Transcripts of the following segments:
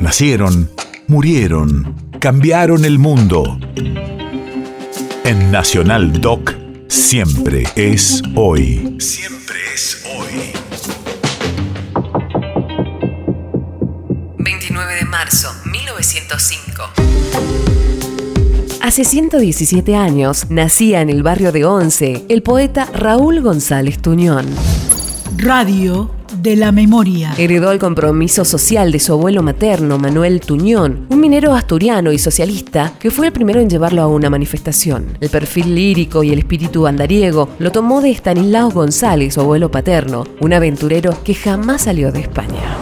Nacieron, murieron, cambiaron el mundo. En Nacional Doc, siempre es hoy. Siempre es hoy. 29 de marzo, 1905. Hace 117 años nacía en el barrio de Once el poeta Raúl González Tuñón. Radio de la memoria. Heredó el compromiso social de su abuelo materno, Manuel Tuñón, un minero asturiano y socialista que fue el primero en llevarlo a una manifestación. El perfil lírico y el espíritu andariego lo tomó de Estanislao González, su abuelo paterno, un aventurero que jamás salió de España.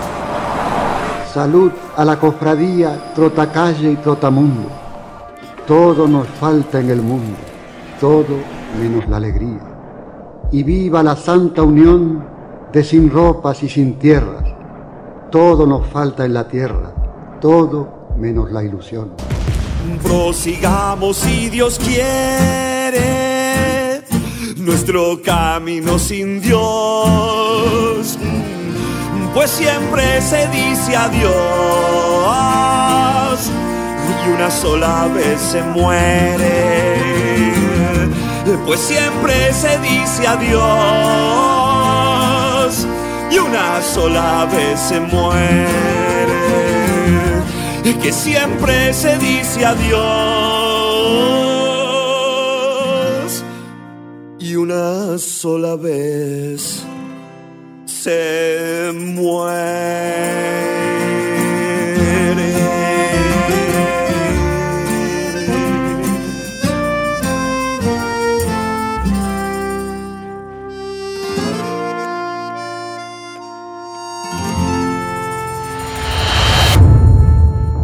Salud a la cofradía Trotacalle y Trotamundo. Todo nos falta en el mundo, todo menos la alegría. Y viva la santa unión de sin ropas y sin tierras. Todo nos falta en la tierra, todo menos la ilusión. Prosigamos si Dios quiere nuestro camino sin Dios, pues siempre se dice adiós y una sola vez se muere, pues siempre se dice adiós sola vez se muere, que siempre se dice adiós y una sola vez se muere.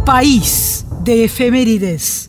País de efemérides.